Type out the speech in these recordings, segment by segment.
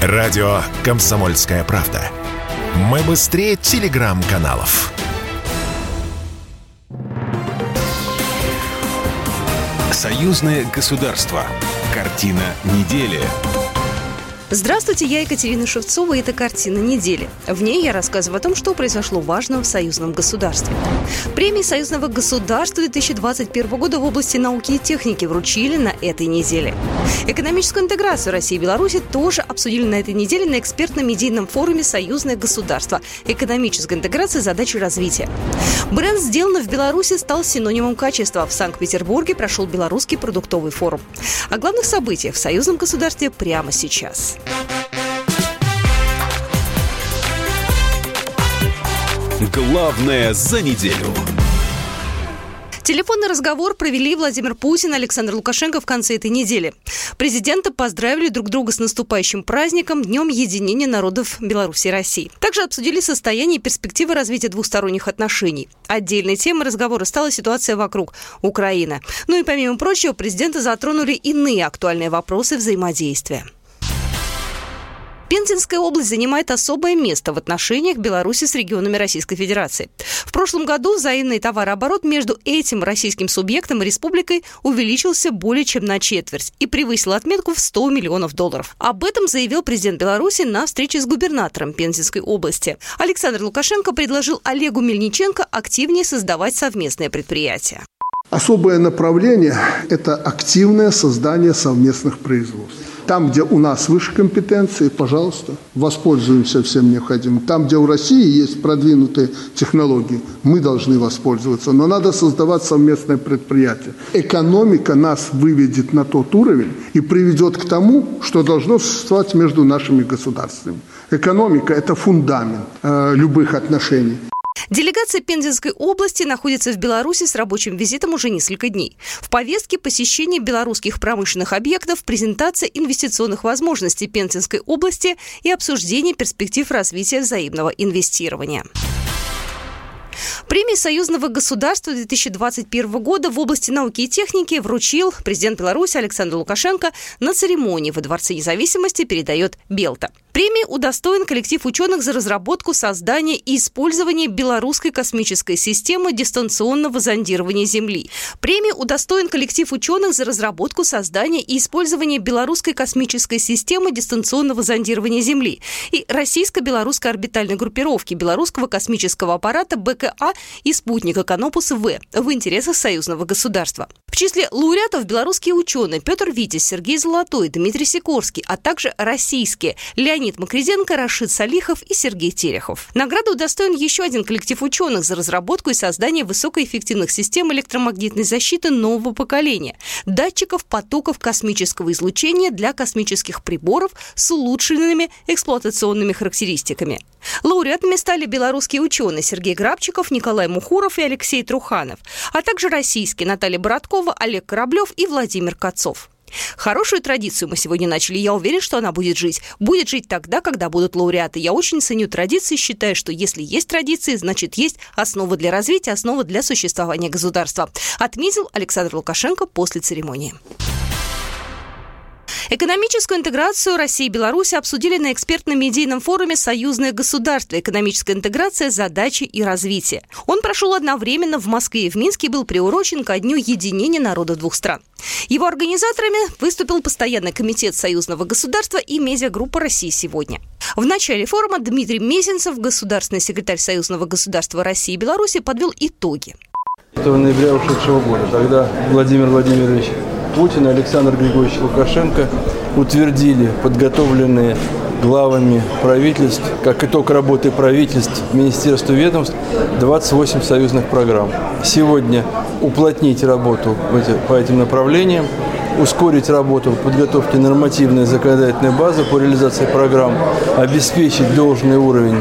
Радио «Комсомольская правда». Мы быстрее телеграм-каналов. Союзное государство. Картина недели. Здравствуйте, я Екатерина Шевцова, и это «Картина недели». В ней я рассказываю о том, что произошло важного в союзном государстве. Премии союзного государства 2021 года в области науки и техники вручили на этой неделе. Экономическую интеграцию России и Беларуси тоже обсудили на этой неделе на экспертно-медийном форуме «Союзное государство. Экономическая интеграция. Задачи развития». Бренд «Сделано в Беларуси» стал синонимом качества. В Санкт-Петербурге прошел Белорусский продуктовый форум. О главных событиях в союзном государстве прямо сейчас. Главное за неделю. Телефонный разговор провели Владимир Путин и Александр Лукашенко в конце этой недели. Президенты поздравили друг друга с наступающим праздником Днем единения народов Беларуси и России. Также обсудили состояние и перспективы развития двусторонних отношений. Отдельной темой разговора стала ситуация вокруг Украины. Ну и помимо прочего, президенты затронули иные актуальные вопросы взаимодействия. Пензенская область занимает особое место в отношениях Беларуси с регионами Российской Федерации. В прошлом году взаимный товарооборот между этим российским субъектом и республикой увеличился более чем на четверть и превысил отметку в 100 миллионов долларов. Об этом заявил президент Беларуси на встрече с губернатором Пензенской области. Александр Лукашенко предложил Олегу Мельниченко активнее создавать совместное предприятие. Особое направление – это активное создание совместных производств. Там, где у нас выше компетенции, пожалуйста, воспользуемся всем необходимым. Там, где у России есть продвинутые технологии, мы должны воспользоваться. Но надо создавать совместное предприятие. Экономика нас выведет на тот уровень и приведет к тому, что должно существовать между нашими государствами. Экономика – это фундамент э, любых отношений. Делегация Пензенской области находится в Беларуси с рабочим визитом уже несколько дней. В повестке посещение белорусских промышленных объектов, презентация инвестиционных возможностей Пензенской области и обсуждение перспектив развития взаимного инвестирования. Премии союзного государства 2021 года в области науки и техники вручил президент Беларуси Александр Лукашенко на церемонии во Дворце независимости передает Белта. Премии удостоен коллектив ученых за разработку, создание и использование белорусской космической системы дистанционного зондирования Земли. Премии удостоен коллектив ученых за разработку, создание и использование белорусской космической системы дистанционного зондирования Земли и российско-белорусской орбитальной группировки белорусского космического аппарата БКА и спутника Канопуса-В в интересах союзного государства. Числе лауреатов белорусские ученые Петр Витязь, Сергей Золотой, Дмитрий Сикорский, а также российские Леонид Макризенко, Рашид Салихов и Сергей Терехов. Награду удостоен еще один коллектив ученых за разработку и создание высокоэффективных систем электромагнитной защиты нового поколения, датчиков потоков космического излучения для космических приборов с улучшенными эксплуатационными характеристиками. Лауреатами стали белорусские ученые Сергей Грабчиков, Николай Мухуров и Алексей Труханов, а также российские Наталья Бороткова, Олег Кораблев и Владимир Кацов. Хорошую традицию мы сегодня начали. Я уверен, что она будет жить. Будет жить тогда, когда будут лауреаты. Я очень ценю традиции, считаю, что если есть традиции, значит есть основа для развития, основа для существования государства. Отметил Александр Лукашенко после церемонии. Экономическую интеграцию России и Беларуси обсудили на экспертно-медийном форуме «Союзное государство. Экономическая интеграция. Задачи и развитие». Он прошел одновременно в Москве и в Минске и был приурочен ко дню единения народов двух стран. Его организаторами выступил Постоянный комитет Союзного государства и медиагруппа «России сегодня». В начале форума Дмитрий Мезенцев, государственный секретарь Союзного государства России и Беларуси, подвел итоги. 5 ноября ушедшего года, когда Владимир Владимирович Путин Александр Григорьевич Лукашенко утвердили подготовленные главами правительств, как итог работы правительств, министерств и ведомств, 28 союзных программ. Сегодня уплотнить работу по этим направлениям, ускорить работу в подготовке нормативной законодательной базы по реализации программ, обеспечить должный уровень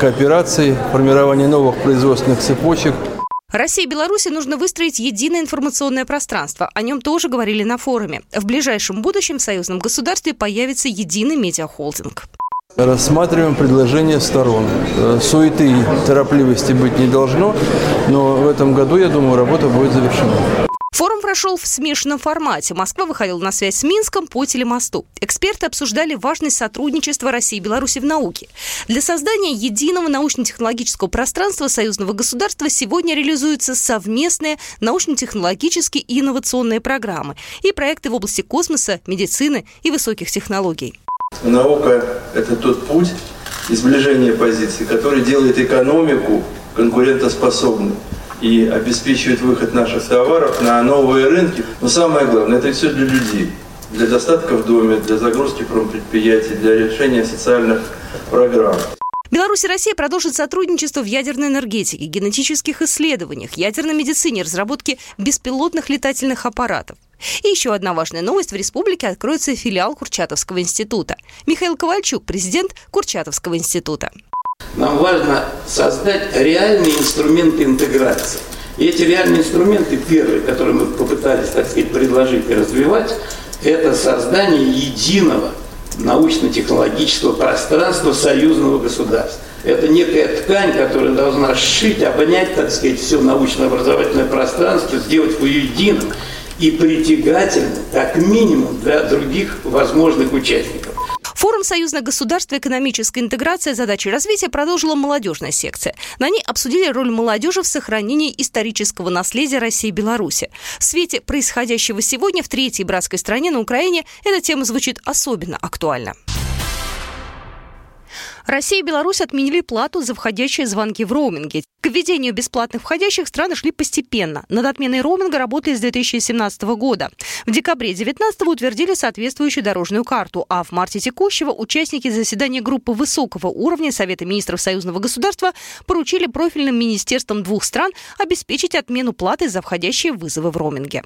кооперации, формирование новых производственных цепочек – России и Беларуси нужно выстроить единое информационное пространство. О нем тоже говорили на форуме. В ближайшем будущем в союзном государстве появится единый медиахолдинг. Рассматриваем предложения сторон. Э, суеты и торопливости быть не должно, но в этом году, я думаю, работа будет завершена. Форум прошел в смешанном формате. Москва выходила на связь с Минском по телемосту. Эксперты обсуждали важность сотрудничества России и Беларуси в науке. Для создания единого научно-технологического пространства союзного государства сегодня реализуются совместные научно-технологические и инновационные программы и проекты в области космоса, медицины и высоких технологий. Наука – это тот путь изближения позиций, который делает экономику конкурентоспособной и обеспечивает выход наших товаров на новые рынки. Но самое главное, это все для людей. Для достатка в доме, для загрузки промпредприятий, для решения социальных программ. Беларусь и Россия продолжат сотрудничество в ядерной энергетике, генетических исследованиях, ядерной медицине, разработке беспилотных летательных аппаратов. И еще одна важная новость. В республике откроется филиал Курчатовского института. Михаил Ковальчук, президент Курчатовского института. Нам важно создать реальные инструменты интеграции. И эти реальные инструменты, первые, которые мы попытались, так сказать, предложить и развивать, это создание единого научно-технологического пространства союзного государства. Это некая ткань, которая должна сшить, обнять, так сказать, все научно-образовательное пространство, сделать его единым и притягательным, как минимум, для других возможных участников. Форум союзных государств экономической интеграции задачи развития продолжила молодежная секция. На ней обсудили роль молодежи в сохранении исторического наследия России и Беларуси. В свете происходящего сегодня в третьей братской стране на Украине эта тема звучит особенно актуально. Россия и Беларусь отменили плату за входящие звонки в роуминге. К введению бесплатных входящих страны шли постепенно. Над отменой роуминга работали с 2017 года. В декабре 2019 утвердили соответствующую дорожную карту, а в марте текущего участники заседания группы высокого уровня Совета министров союзного государства поручили профильным министерствам двух стран обеспечить отмену платы за входящие вызовы в роуминге.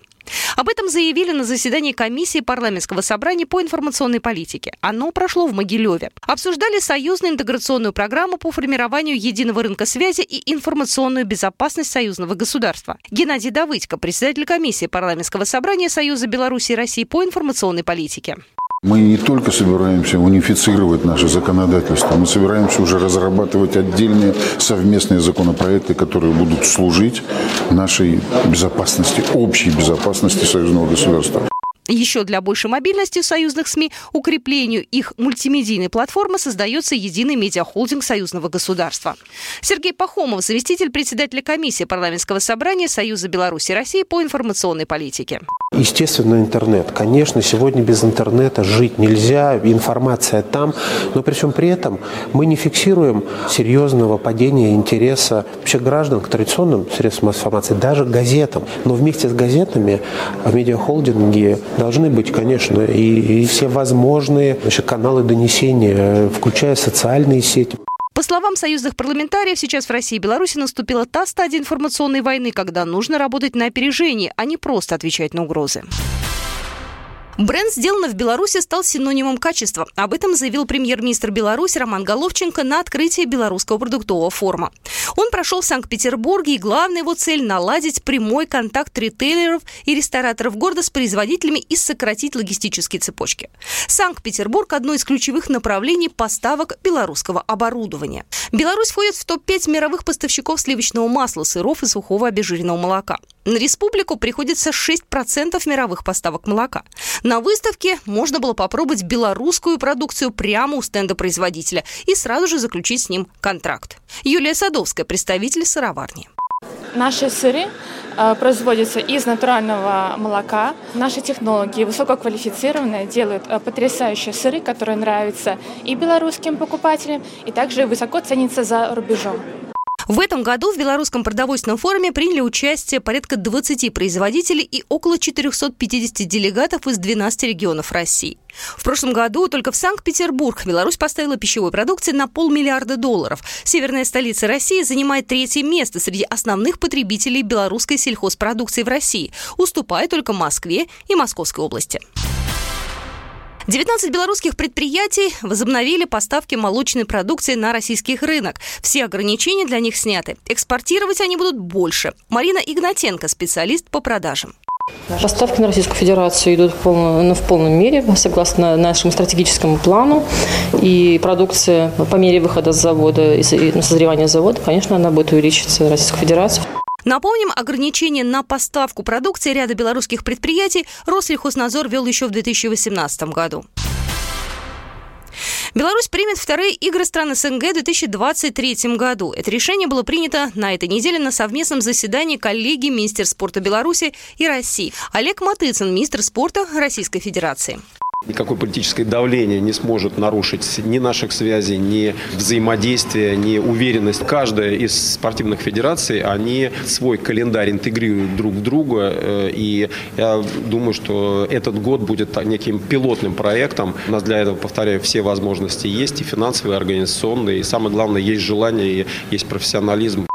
Об этом заявили на заседании комиссии парламентского собрания по информационной политике. Оно прошло в Могилеве. Обсуждали союзные интеграционную программу по формированию единого рынка связи и информационную безопасность союзного государства. Геннадий Давыдько, председатель комиссии парламентского собрания Союза Беларуси и России по информационной политике. Мы не только собираемся унифицировать наше законодательство, мы собираемся уже разрабатывать отдельные совместные законопроекты, которые будут служить нашей безопасности, общей безопасности союзного государства. Еще для большей мобильности союзных СМИ, укреплению их мультимедийной платформы создается единый медиахолдинг союзного государства. Сергей Пахомов, заместитель председателя комиссии парламентского собрания Союза Беларуси и России по информационной политике. Естественно, интернет. Конечно, сегодня без интернета жить нельзя, информация там, но при всем при этом мы не фиксируем серьезного падения интереса вообще граждан к традиционным средствам информации, даже газетам. Но вместе с газетами в медиахолдинге должны быть, конечно, и, и все возможные значит, каналы донесения, включая социальные сети. По словам союзных парламентариев, сейчас в России и Беларуси наступила та стадия информационной войны, когда нужно работать на опережение, а не просто отвечать на угрозы. Бренд «Сделано в Беларуси» стал синонимом качества. Об этом заявил премьер-министр Беларуси Роман Головченко на открытии Белорусского продуктового форума. Он прошел в Санкт-Петербурге, и главная его цель – наладить прямой контакт ритейлеров и рестораторов города с производителями и сократить логистические цепочки. Санкт-Петербург – одно из ключевых направлений поставок белорусского оборудования. Беларусь входит в топ-5 мировых поставщиков сливочного масла, сыров и сухого обезжиренного молока. На республику приходится 6% мировых поставок молока. На выставке можно было попробовать белорусскую продукцию прямо у стенда производителя и сразу же заключить с ним контракт. Юлия Садовская, представитель сыроварни. Наши сыры э, производятся из натурального молока. Наши технологии высококвалифицированные делают э, потрясающие сыры, которые нравятся и белорусским покупателям, и также высоко ценятся за рубежом. В этом году в Белорусском продовольственном форуме приняли участие порядка 20 производителей и около 450 делегатов из 12 регионов России. В прошлом году только в Санкт-Петербург Беларусь поставила пищевой продукции на полмиллиарда долларов. Северная столица России занимает третье место среди основных потребителей белорусской сельхозпродукции в России, уступая только Москве и Московской области. 19 белорусских предприятий возобновили поставки молочной продукции на российский рынок. Все ограничения для них сняты. Экспортировать они будут больше. Марина Игнатенко, специалист по продажам. Поставки на Российскую Федерацию идут в полном, ну, в полном мере, согласно нашему стратегическому плану. И продукция по мере выхода с завода и созревания завода, конечно, она будет увеличиться Российской Федерации. Напомним, ограничения на поставку продукции ряда белорусских предприятий Рослехознадзор ввел еще в 2018 году. Беларусь примет вторые игры стран СНГ в 2023 году. Это решение было принято на этой неделе на совместном заседании коллеги министр спорта Беларуси и России. Олег Матыцын, министр спорта Российской Федерации. Никакое политическое давление не сможет нарушить ни наших связей, ни взаимодействия, ни уверенность. Каждая из спортивных федераций, они свой календарь интегрируют друг в друга. Э, и я думаю, что этот год будет неким пилотным проектом. У нас для этого, повторяю, все возможности есть, и финансовые, и организационные. И самое главное, есть желание, и есть профессионализм.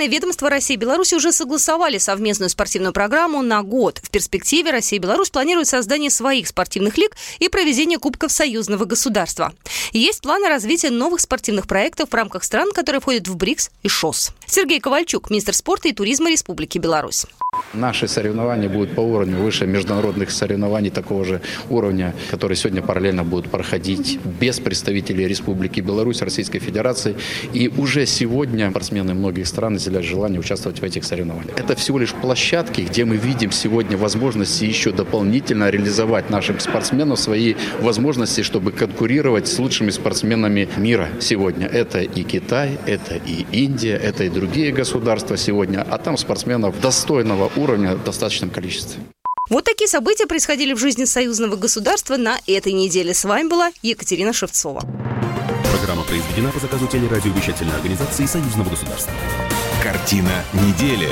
Профильные ведомства России и Беларуси уже согласовали совместную спортивную программу на год. В перспективе Россия и Беларусь планируют создание своих спортивных лиг и проведение Кубков союзного государства. Есть планы развития новых спортивных проектов в рамках стран, которые входят в БРИКС и ШОС. Сергей Ковальчук, министр спорта и туризма Республики Беларусь. Наши соревнования будут по уровню выше международных соревнований такого же уровня, которые сегодня параллельно будут проходить без представителей Республики Беларусь, Российской Федерации. И уже сегодня спортсмены многих стран изъявляют желание участвовать в этих соревнованиях. Это всего лишь площадки, где мы видим сегодня возможности еще дополнительно реализовать нашим спортсменам свои возможности, чтобы конкурировать с лучшими спортсменами мира сегодня. Это и Китай, это и Индия, это и другие государства сегодня. А там спортсменов достойного федерального уровня в достаточном количестве. Вот такие события происходили в жизни союзного государства на этой неделе. С вами была Екатерина Шевцова. Программа произведена по заказу телерадиовещательной организации союзного государства. Картина недели.